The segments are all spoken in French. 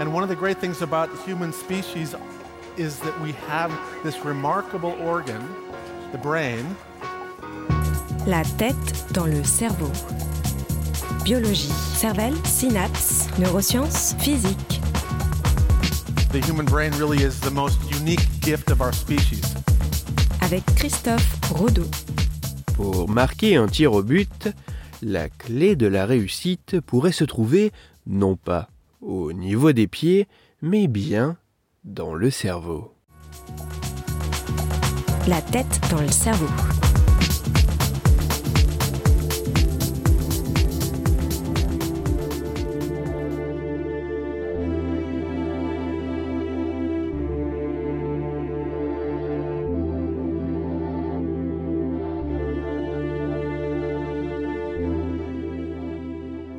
And one of the great things about the human species is that we have this remarkable organ, the brain. La tête dans le cerveau. Biologie, cervelle, synapses, neurosciences, physique. The human brain really is the most unique gift of our species. Avec Christophe Rodeau. Pour marquer un tir au but, la clé de la réussite pourrait se trouver non pas au niveau des pieds, mais bien dans le cerveau. La tête dans le cerveau.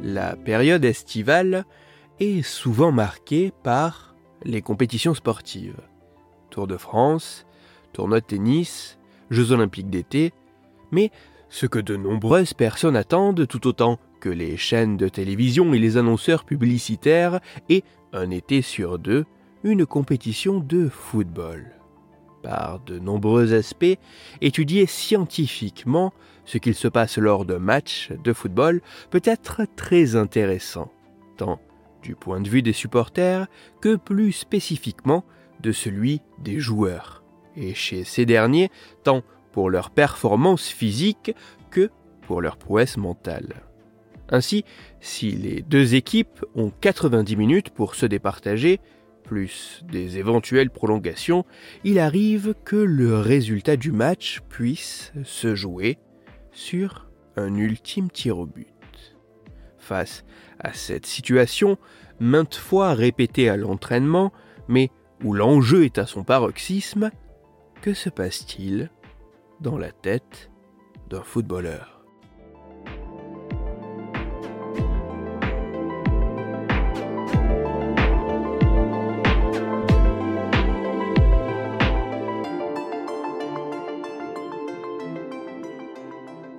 La période estivale est souvent marquée par les compétitions sportives. Tour de France, tournoi de tennis, Jeux olympiques d'été, mais ce que de nombreuses personnes attendent tout autant que les chaînes de télévision et les annonceurs publicitaires est, un été sur deux, une compétition de football. Par de nombreux aspects, étudier scientifiquement ce qu'il se passe lors d'un match de football peut être très intéressant, du point de vue des supporters que plus spécifiquement de celui des joueurs. Et chez ces derniers, tant pour leur performance physique que pour leur prouesse mentale. Ainsi, si les deux équipes ont 90 minutes pour se départager, plus des éventuelles prolongations, il arrive que le résultat du match puisse se jouer sur un ultime tir au but. Face à cette situation, maintes fois répétée à l'entraînement, mais où l'enjeu est à son paroxysme, que se passe-t-il dans la tête d'un footballeur?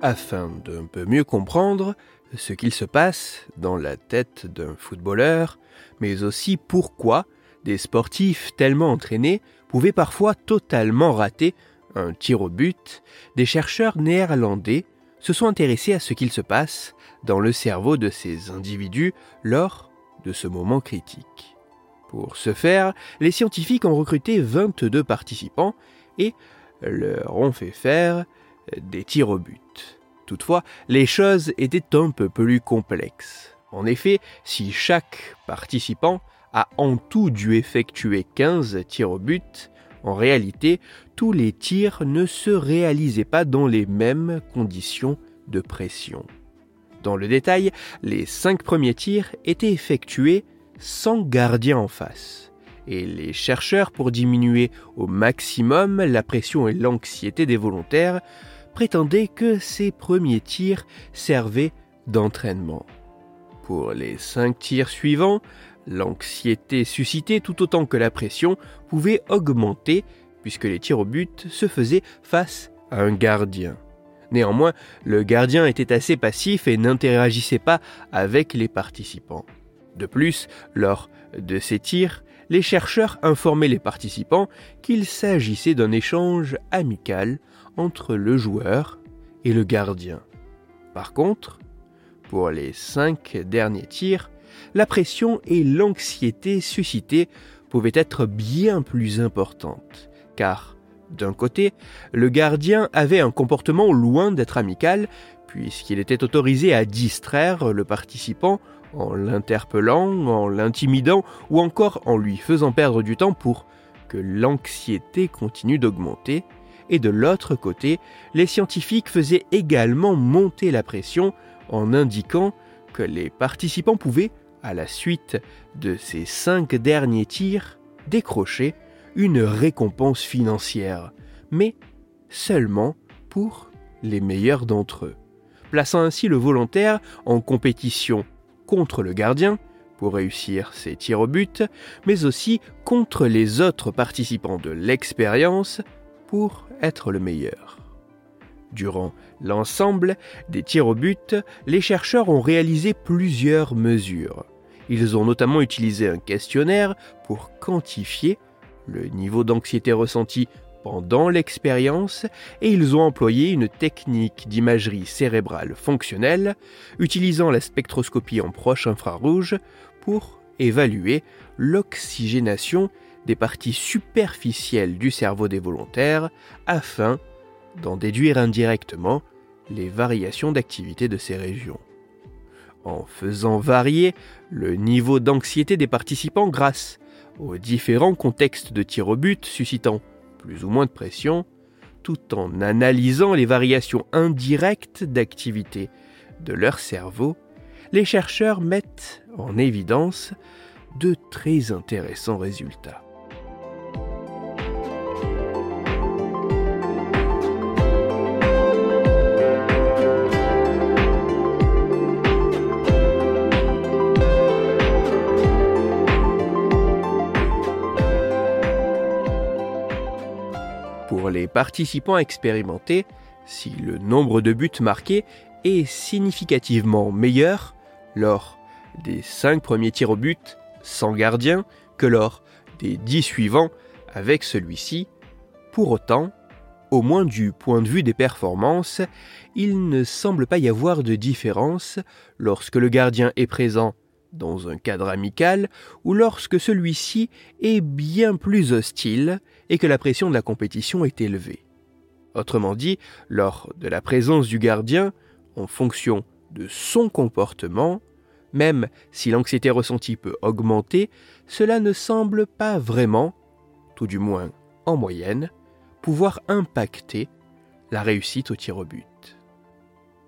Afin d'un peu mieux comprendre ce qu'il se passe dans la tête d'un footballeur, mais aussi pourquoi des sportifs tellement entraînés pouvaient parfois totalement rater un tir au but, des chercheurs néerlandais se sont intéressés à ce qu'il se passe dans le cerveau de ces individus lors de ce moment critique. Pour ce faire, les scientifiques ont recruté 22 participants et leur ont fait faire des tirs au but. Toutefois, les choses étaient un peu plus complexes. En effet, si chaque participant a en tout dû effectuer 15 tirs au but, en réalité, tous les tirs ne se réalisaient pas dans les mêmes conditions de pression. Dans le détail, les 5 premiers tirs étaient effectués sans gardien en face. Et les chercheurs, pour diminuer au maximum la pression et l'anxiété des volontaires, prétendait que ces premiers tirs servaient d'entraînement. Pour les cinq tirs suivants, l'anxiété suscitée tout autant que la pression pouvait augmenter puisque les tirs au but se faisaient face à un gardien. Néanmoins, le gardien était assez passif et n'interagissait pas avec les participants. De plus, lors de ces tirs, les chercheurs informaient les participants qu'il s'agissait d'un échange amical entre le joueur et le gardien. Par contre, pour les cinq derniers tirs, la pression et l'anxiété suscitées pouvaient être bien plus importantes, car, d'un côté, le gardien avait un comportement loin d'être amical, puisqu'il était autorisé à distraire le participant en l'interpellant, en l'intimidant ou encore en lui faisant perdre du temps pour que l'anxiété continue d'augmenter, et de l'autre côté, les scientifiques faisaient également monter la pression en indiquant que les participants pouvaient, à la suite de ces cinq derniers tirs, décrocher une récompense financière, mais seulement pour les meilleurs d'entre eux, plaçant ainsi le volontaire en compétition contre le gardien pour réussir ses tirs au but, mais aussi contre les autres participants de l'expérience pour être le meilleur. Durant l'ensemble des tirs au but, les chercheurs ont réalisé plusieurs mesures. Ils ont notamment utilisé un questionnaire pour quantifier le niveau d'anxiété ressenti pendant l'expérience et ils ont employé une technique d'imagerie cérébrale fonctionnelle utilisant la spectroscopie en proche infrarouge pour évaluer l'oxygénation des parties superficielles du cerveau des volontaires afin d'en déduire indirectement les variations d'activité de ces régions. En faisant varier le niveau d'anxiété des participants grâce aux différents contextes de tir au but suscitant plus ou moins de pression, tout en analysant les variations indirectes d'activité de leur cerveau, les chercheurs mettent en évidence de très intéressants résultats. Les participants expérimentés, si le nombre de buts marqués est significativement meilleur lors des 5 premiers tirs au but sans gardien que lors des 10 suivants avec celui-ci, pour autant, au moins du point de vue des performances, il ne semble pas y avoir de différence lorsque le gardien est présent dans un cadre amical ou lorsque celui-ci est bien plus hostile et que la pression de la compétition est élevée. Autrement dit, lors de la présence du gardien, en fonction de son comportement, même si l'anxiété ressentie peut augmenter, cela ne semble pas vraiment, tout du moins en moyenne, pouvoir impacter la réussite au tir au but.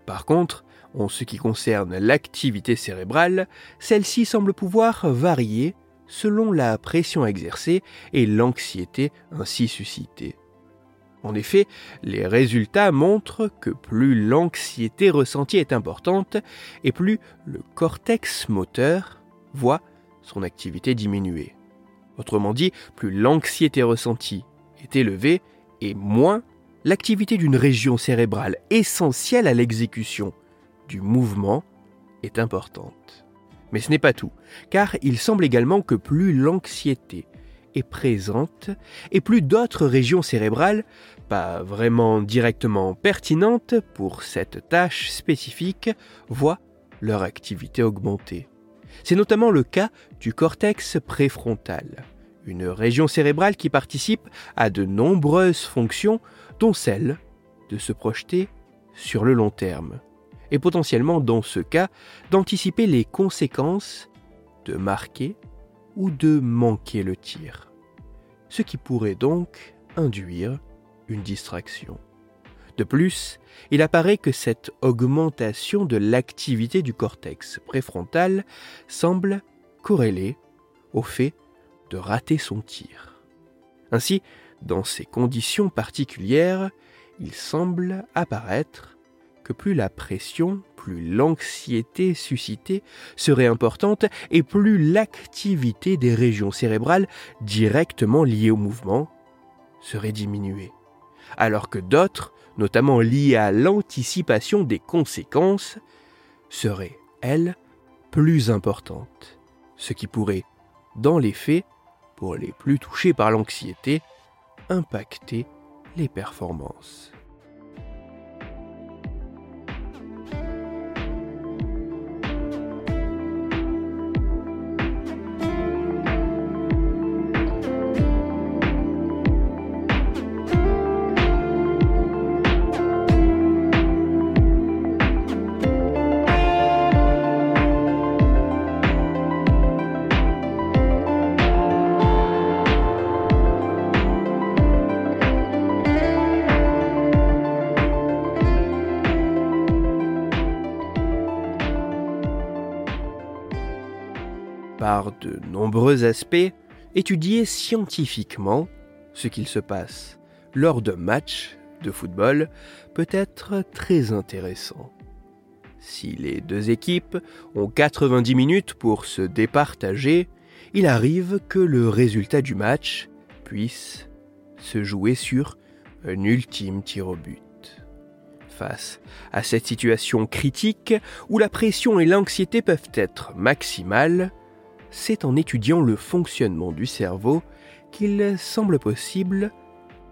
Par contre, en ce qui concerne l'activité cérébrale, celle-ci semble pouvoir varier selon la pression exercée et l'anxiété ainsi suscitée. En effet, les résultats montrent que plus l'anxiété ressentie est importante et plus le cortex moteur voit son activité diminuer. Autrement dit, plus l'anxiété ressentie est élevée et moins l'activité d'une région cérébrale essentielle à l'exécution du mouvement est importante. Mais ce n'est pas tout, car il semble également que plus l'anxiété est présente, et plus d'autres régions cérébrales, pas vraiment directement pertinentes pour cette tâche spécifique, voient leur activité augmenter. C'est notamment le cas du cortex préfrontal, une région cérébrale qui participe à de nombreuses fonctions, dont celle de se projeter sur le long terme et potentiellement dans ce cas d'anticiper les conséquences de marquer ou de manquer le tir, ce qui pourrait donc induire une distraction. De plus, il apparaît que cette augmentation de l'activité du cortex préfrontal semble corrélée au fait de rater son tir. Ainsi, dans ces conditions particulières, il semble apparaître plus la pression, plus l'anxiété suscitée serait importante et plus l'activité des régions cérébrales directement liées au mouvement serait diminuée. Alors que d'autres, notamment liées à l'anticipation des conséquences, seraient, elles, plus importantes. Ce qui pourrait, dans les faits, pour les plus touchés par l'anxiété, impacter les performances. De nombreux aspects, étudier scientifiquement ce qu'il se passe lors d'un match de football peut être très intéressant. Si les deux équipes ont 90 minutes pour se départager, il arrive que le résultat du match puisse se jouer sur un ultime tir au but. Face à cette situation critique où la pression et l'anxiété peuvent être maximales, c'est en étudiant le fonctionnement du cerveau qu'il semble possible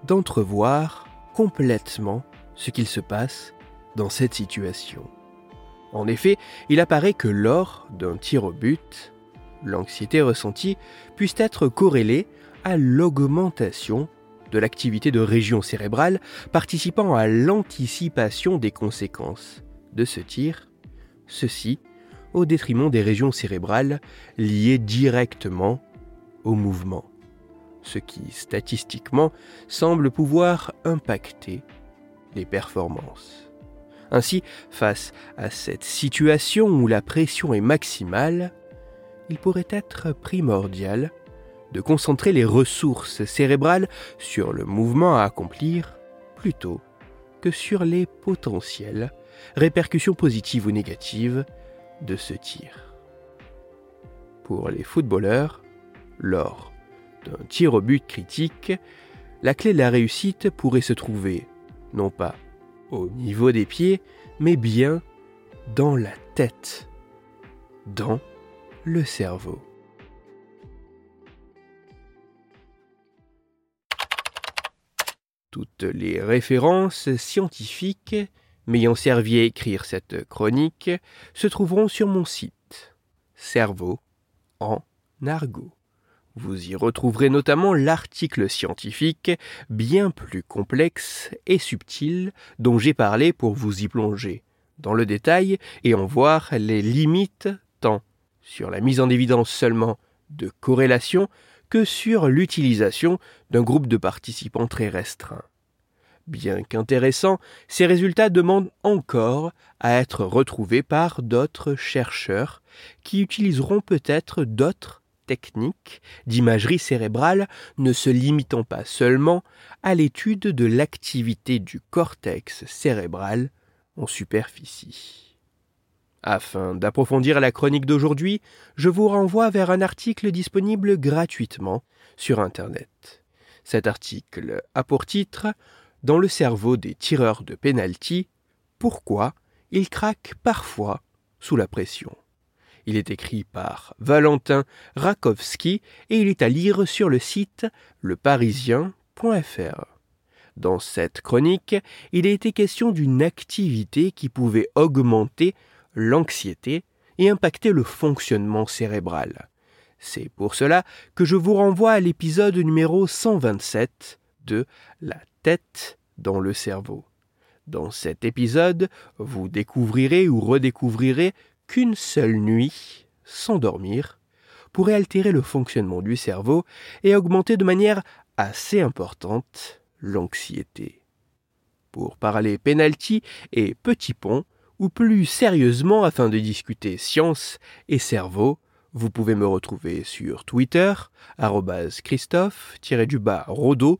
d'entrevoir complètement ce qu'il se passe dans cette situation. En effet, il apparaît que lors d'un tir au but, l'anxiété ressentie puisse être corrélée à l'augmentation de l'activité de régions cérébrales participant à l'anticipation des conséquences de ce tir, ceci au détriment des régions cérébrales liées directement au mouvement, ce qui statistiquement semble pouvoir impacter les performances. Ainsi, face à cette situation où la pression est maximale, il pourrait être primordial de concentrer les ressources cérébrales sur le mouvement à accomplir plutôt que sur les potentielles répercussions positives ou négatives de ce tir. Pour les footballeurs, lors d'un tir au but critique, la clé de la réussite pourrait se trouver non pas au niveau des pieds, mais bien dans la tête, dans le cerveau. Toutes les références scientifiques m'ayant servi à écrire cette chronique se trouveront sur mon site Cerveau en argot. Vous y retrouverez notamment l'article scientifique bien plus complexe et subtil dont j'ai parlé pour vous y plonger dans le détail et en voir les limites tant sur la mise en évidence seulement de corrélation que sur l'utilisation d'un groupe de participants très restreint. Bien qu'intéressants, ces résultats demandent encore à être retrouvés par d'autres chercheurs qui utiliseront peut-être d'autres techniques d'imagerie cérébrale ne se limitant pas seulement à l'étude de l'activité du cortex cérébral en superficie. Afin d'approfondir la chronique d'aujourd'hui, je vous renvoie vers un article disponible gratuitement sur Internet. Cet article a pour titre Dans le cerveau des tireurs de penalty, pourquoi ils craquent parfois sous la pression. Il est écrit par Valentin Rakowski et il est à lire sur le site leparisien.fr. Dans cette chronique, il a été question d'une activité qui pouvait augmenter l'anxiété et impacter le fonctionnement cérébral. C'est pour cela que je vous renvoie à l'épisode numéro 127 de La tête dans le cerveau. Dans cet épisode, vous découvrirez ou redécouvrirez qu'une seule nuit, sans dormir, pourrait altérer le fonctionnement du cerveau et augmenter de manière assez importante l'anxiété. Pour parler penalty et petit pont, ou plus sérieusement afin de discuter science et cerveau, vous pouvez me retrouver sur Twitter, Christophe-Rodo,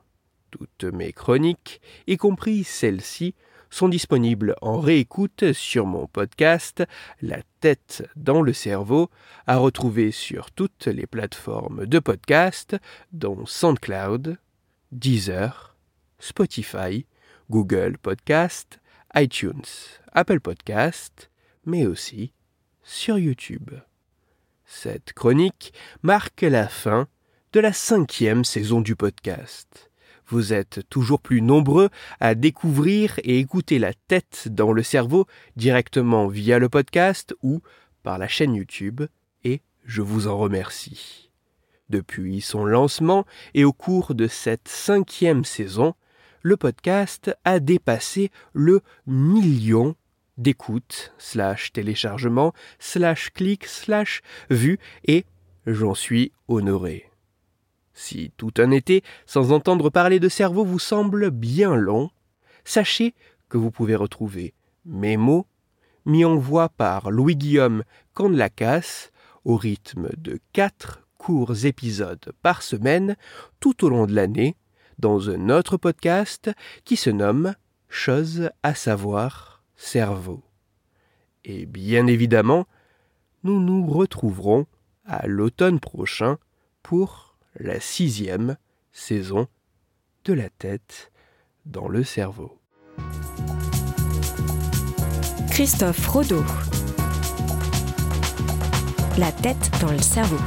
Toutes mes chroniques, y compris celles-ci, sont disponibles en réécoute sur mon podcast La tête dans le cerveau, à retrouver sur toutes les plateformes de podcast, dont SoundCloud, Deezer, Spotify, Google Podcast, iTunes, Apple Podcast, mais aussi sur YouTube. Cette chronique marque la fin de la cinquième saison du podcast. Vous êtes toujours plus nombreux à découvrir et écouter la tête dans le cerveau directement via le podcast ou par la chaîne YouTube, et je vous en remercie. Depuis son lancement et au cours de cette cinquième saison, le podcast a dépassé le million d'écoute, slash téléchargement, slash clic, slash vue, et j'en suis honoré. Si tout un été sans entendre parler de cerveau vous semble bien long, sachez que vous pouvez retrouver mes mots, mis en voix par Louis-Guillaume Candelacas, au rythme de quatre courts épisodes par semaine tout au long de l'année dans un autre podcast qui se nomme Chose à savoir cerveau. Et bien évidemment, nous nous retrouverons à l'automne prochain pour la sixième saison de la tête dans le cerveau. Christophe Rodeau. La tête dans le cerveau.